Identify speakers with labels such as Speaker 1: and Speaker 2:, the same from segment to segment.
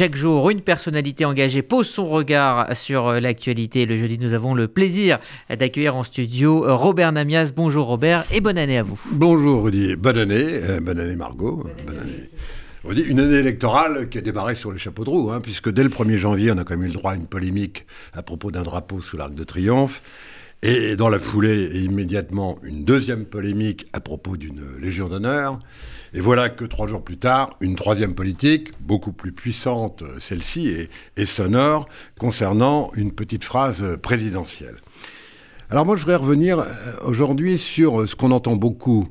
Speaker 1: Chaque jour, une personnalité engagée pose son regard sur l'actualité. Le jeudi, nous avons le plaisir d'accueillir en studio Robert Namias. Bonjour Robert et bonne année à vous.
Speaker 2: Bonjour Rudy, bonne année, bonne année Margot, bonne année. On dit une année électorale qui a démarré sur les chapeaux de roue, hein, puisque dès le 1er janvier, on a quand même eu le droit à une polémique à propos d'un drapeau sous l'Arc de Triomphe. Et dans la foulée, immédiatement, une deuxième polémique à propos d'une Légion d'honneur. Et voilà que trois jours plus tard, une troisième politique, beaucoup plus puissante, celle-ci, et, et, sonore, concernant une petite phrase présidentielle. Alors moi, je voudrais revenir euh, aujourd'hui sur ce qu'on entend beaucoup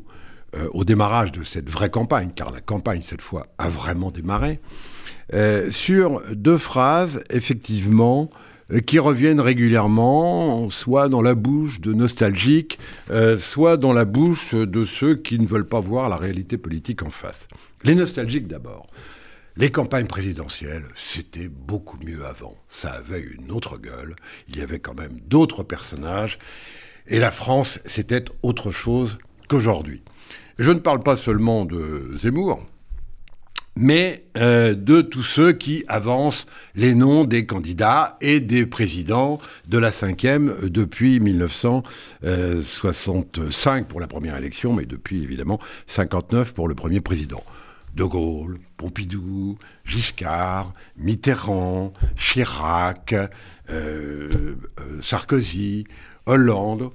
Speaker 2: euh, au démarrage de cette vraie campagne, car la campagne, cette fois, a vraiment démarré, euh, sur deux phrases, effectivement, euh, qui reviennent régulièrement, soit dans la bouche de nostalgiques, soit dans la bouche de ceux qui ne veulent pas voir la réalité politique en face. Les nostalgiques d'abord. Les campagnes présidentielles, c'était beaucoup mieux avant. Ça avait une autre gueule, il y avait quand même d'autres personnages, et la France, c'était autre chose qu'aujourd'hui. Je ne parle pas seulement de Zemmour, mais euh, de tous ceux qui avancent les noms des candidats et des présidents de la cinquième depuis 1965 pour la première élection, mais depuis évidemment 59 pour le premier président. De Gaulle, Pompidou, Giscard, Mitterrand, Chirac, euh, euh, Sarkozy, Hollande,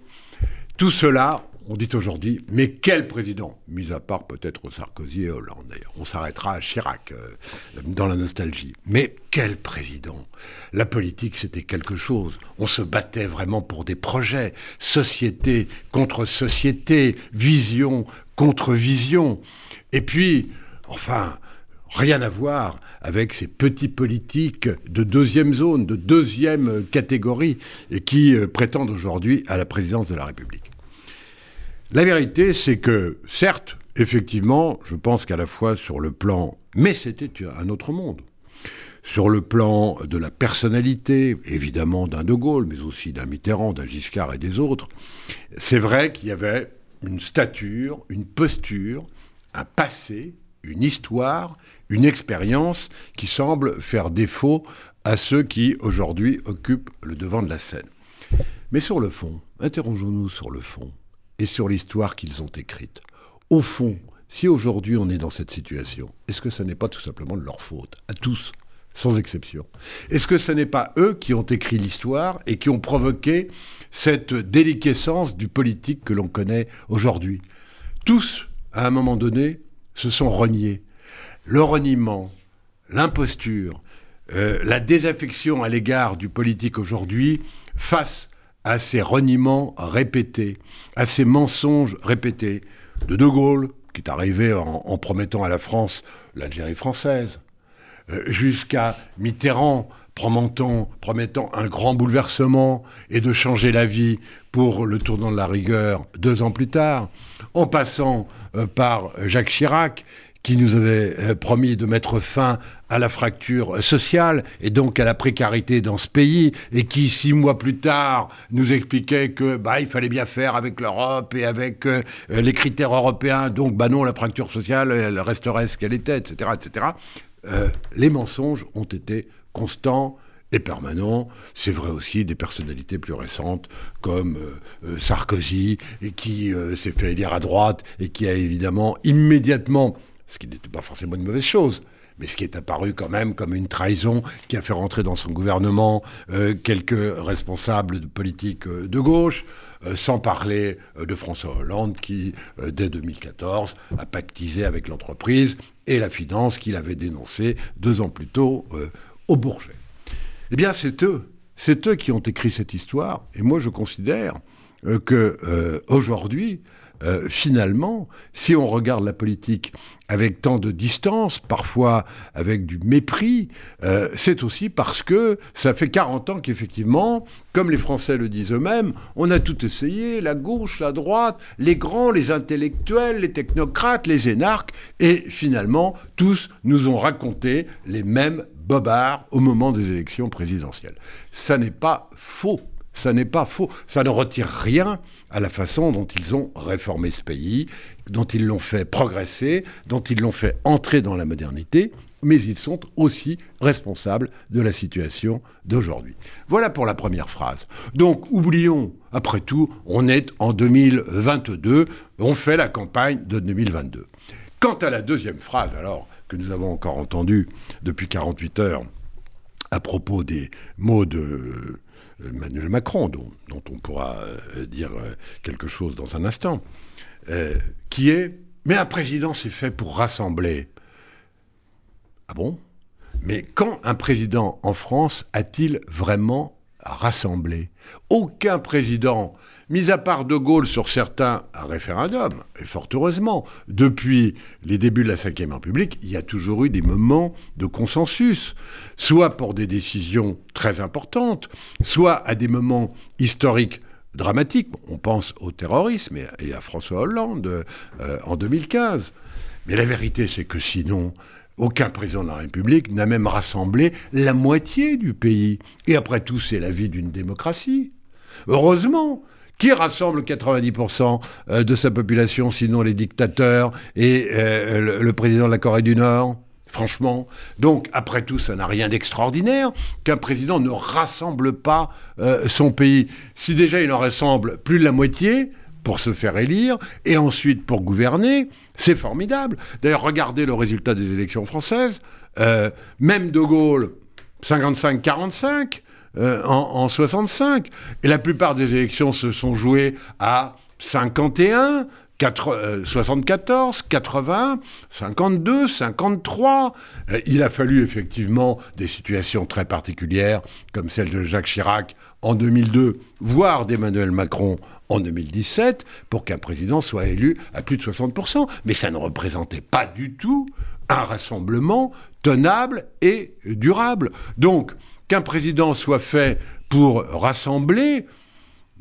Speaker 2: tout cela on dit aujourd'hui, mais quel président? Mis à part peut-être Sarkozy et Hollande. On s'arrêtera à Chirac, euh, dans la nostalgie. Mais quel président? La politique, c'était quelque chose. On se battait vraiment pour des projets. Société contre société, vision contre vision. Et puis, enfin, rien à voir avec ces petits politiques de deuxième zone, de deuxième catégorie, et qui euh, prétendent aujourd'hui à la présidence de la République. La vérité, c'est que, certes, effectivement, je pense qu'à la fois sur le plan, mais c'était un autre monde, sur le plan de la personnalité, évidemment d'un De Gaulle, mais aussi d'un Mitterrand, d'un Giscard et des autres, c'est vrai qu'il y avait une stature, une posture, un passé, une histoire, une expérience qui semble faire défaut à ceux qui aujourd'hui occupent le devant de la scène. Mais sur le fond, interrogeons-nous sur le fond et sur l'histoire qu'ils ont écrite. Au fond, si aujourd'hui on est dans cette situation, est-ce que ce n'est pas tout simplement de leur faute, à tous, sans exception? Est-ce que ce n'est pas eux qui ont écrit l'histoire et qui ont provoqué cette déliquescence du politique que l'on connaît aujourd'hui? Tous, à un moment donné, se sont reniés. Le reniement, l'imposture, euh, la désaffection à l'égard du politique aujourd'hui face à ces reniements répétés, à ces mensonges répétés de De Gaulle, qui est arrivé en, promettant à la France l'Algérie française, euh, jusqu'à Mitterrand promettant, un grand bouleversement et de changer la vie pour le tournant de la rigueur deux ans plus tard, en passant euh, par Jacques Chirac, qui nous avait euh, promis de mettre fin à la fracture sociale et donc à la précarité dans ce pays, et qui six mois plus tard nous expliquait que bah il fallait bien faire avec l'Europe et avec euh, les critères européens, donc bah non la fracture sociale elle resterait ce qu'elle était, etc., etc. Euh, les mensonges ont été constants et permanents. C'est vrai aussi des personnalités plus récentes comme Sarkozy, et qui s'est fait élire à droite et qui a évidemment immédiatement ce qui n'était pas forcément une mauvaise chose, mais ce qui est apparu quand même comme une trahison qui a fait rentrer dans son gouvernement euh, quelques responsables de politique euh, de gauche, euh, sans parler de François Hollande qui, dès 2014, a pactisé avec l'entreprise et la finance qu'il avait dénoncée deux ans plus tôt au Bourget. Eh bien, c'est eux, c'est eux qui ont écrit cette histoire, et moi je considère que aujourd'hui, euh, finalement, si on regarde la politique avec tant de distance, parfois avec du mépris, euh, c'est aussi parce que ça fait 40 ans qu'effectivement, comme les Français le disent eux-mêmes, on a tout essayé, la gauche, la droite, les grands, les intellectuels, les technocrates, les énarques, et finalement, tous nous ont raconté les mêmes bobards au moment des élections présidentielles. Ça n'est pas faux. Ça n'est pas faux. Ça ne retire rien à la façon dont ils ont réformé ce pays, dont ils l'ont fait progresser, dont ils l'ont fait entrer dans la modernité. mais ils sont aussi responsables de la situation d'aujourd'hui. Voilà pour la première phrase. Donc, oublions, après tout, on est en 2022, on fait la campagne de 2022. Quant à la deuxième phrase, alors, que nous avons encore entendue depuis 48 heures, à propos des mots de Emmanuel Macron, dont, on pourra euh, dire euh, quelque chose dans un instant, euh, qui est Mais un président, c'est fait pour rassembler. Ah bon? Mais quand un président en France a-t-il vraiment rassemblé Aucun président mis à part De Gaulle sur certains référendums, et fort heureusement, depuis les débuts de la Ve République, il y a toujours eu des moments de consensus, soit pour des décisions très importantes, soit à des moments historiques dramatiques. On pense au terrorisme et à François Hollande euh, en 2015. Mais la vérité, c'est que sinon, aucun président de la République n'a même rassemblé la moitié du pays. Et après tout, c'est la vie d'une démocratie. Heureusement, qui rassemble 90% euh, de sa population, sinon les dictateurs et euh, le, président de la Corée du Nord? Franchement. Donc, après tout, ça n'a rien d'extraordinaire qu'un président ne rassemble pas euh, son pays. Si déjà il en rassemble plus de la moitié, pour se faire élire et ensuite pour gouverner, c'est formidable. D'ailleurs, regardez le résultat des élections françaises. même De Gaulle, 55-45, euh, en, 65. Et la plupart des élections se sont jouées à 51, 74, 80, 52, 53. il a fallu effectivement des situations très particulières, comme celle de Jacques Chirac en 2002, voire d'Emmanuel Macron en 2017, pour qu'un président soit élu à plus de 60%. Mais ça ne représentait pas du tout un rassemblement tenable et durable. Donc, qu'un président soit fait pour rassembler,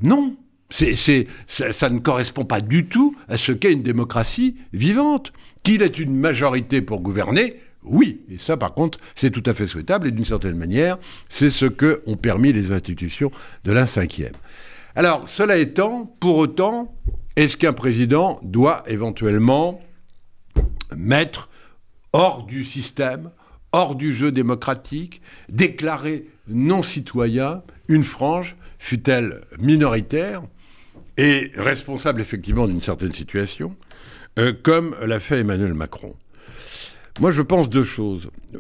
Speaker 2: non. C'est, ça, ne correspond pas du tout à ce qu'est une démocratie vivante. Qu'il ait une majorité pour gouverner, oui. Et ça, par contre, c'est tout à fait souhaitable. Et d'une certaine manière, c'est ce que ont permis les institutions de l'un cinquième. Alors, cela étant, pour autant, est-ce qu'un président doit éventuellement mettre hors du système hors du jeu démocratique, déclarer non citoyen une frange, fut-elle minoritaire, et responsable effectivement d'une certaine situation, euh, comme l'a fait Emmanuel Macron. Moi, je pense deux choses. Euh,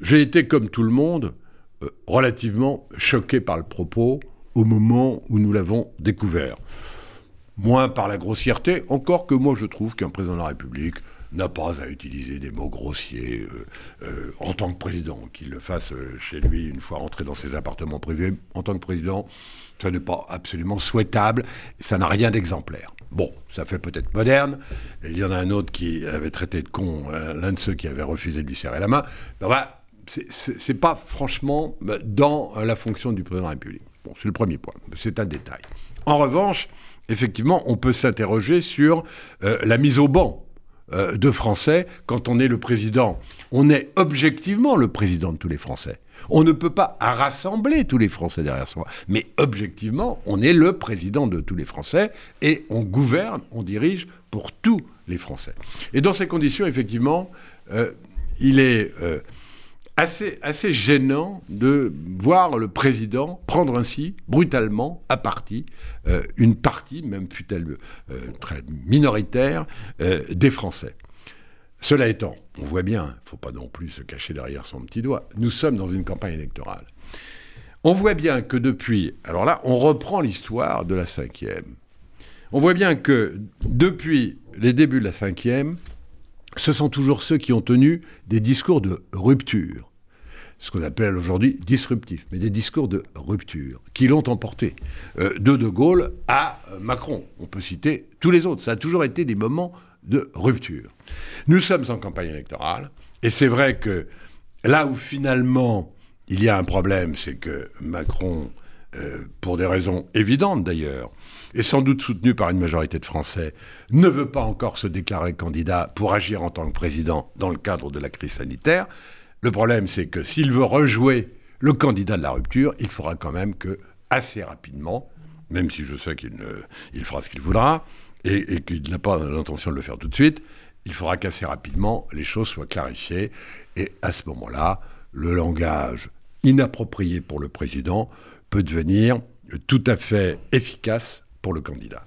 Speaker 2: j'ai été, comme tout le monde, euh, relativement choqué par le propos au moment où nous l'avons découvert. Moins par la grossièreté, encore que moi je trouve qu'un président de la République n'a pas à utiliser des mots grossiers euh, euh, en tant que président, qu'il le fasse euh, chez lui une fois rentré dans ses appartements privés. En tant que président, ça n'est pas absolument souhaitable, ça n'a rien d'exemplaire. Bon, ça fait peut-être moderne. Il y en a un autre qui avait traité de con l'un de ceux qui avait refusé de lui serrer la main. Ben voilà, c'est pas franchement dans la fonction du président de la République. Bon, c'est le premier point, c'est un détail. En revanche, effectivement, on peut s'interroger sur la mise au banc euh, de Français quand on est le président. On est objectivement le président de tous les Français. On ne peut pas rassembler tous les Français derrière soi, mais objectivement, on est le président de tous les Français et on gouverne, on dirige pour tous les Français. Et dans ces conditions, effectivement, euh, il est euh, assez, gênant de voir le président prendre ainsi, brutalement, à partie, euh, une partie, même fut-elle euh, très minoritaire, euh, des Français. Cela étant, on voit bien, il ne faut pas non plus se cacher derrière son petit doigt, nous sommes dans une campagne électorale. On voit bien que depuis, alors là, on reprend l'histoire de la cinquième. On voit bien que depuis les débuts de la cinquième, ce sont toujours ceux qui ont tenu des discours de rupture, ce qu'on appelle aujourd'hui disruptifs, mais des discours de rupture, qui l'ont emporté euh, de De Gaulle à euh, Macron. On peut citer tous les autres. Ça a toujours été des moments de rupture. Nous sommes en campagne électorale, et c'est vrai que là où finalement il y a un problème, c'est que Macron, pour des raisons évidentes d'ailleurs, et sans doute soutenu par une majorité de Français, ne veut pas encore se déclarer candidat pour agir en tant que président dans le cadre de la crise sanitaire. Le problème, c'est que s'il veut rejouer le candidat de la rupture, il faudra quand même que, assez rapidement, même si je sais qu'il il fera ce qu'il voudra, et, qu'il n'a pas l'intention de le faire tout de suite, il faudra qu'assez rapidement les choses soient clarifiées. Et à ce moment-là, le langage inapproprié pour le président peut devenir tout à fait efficace pour le candidat.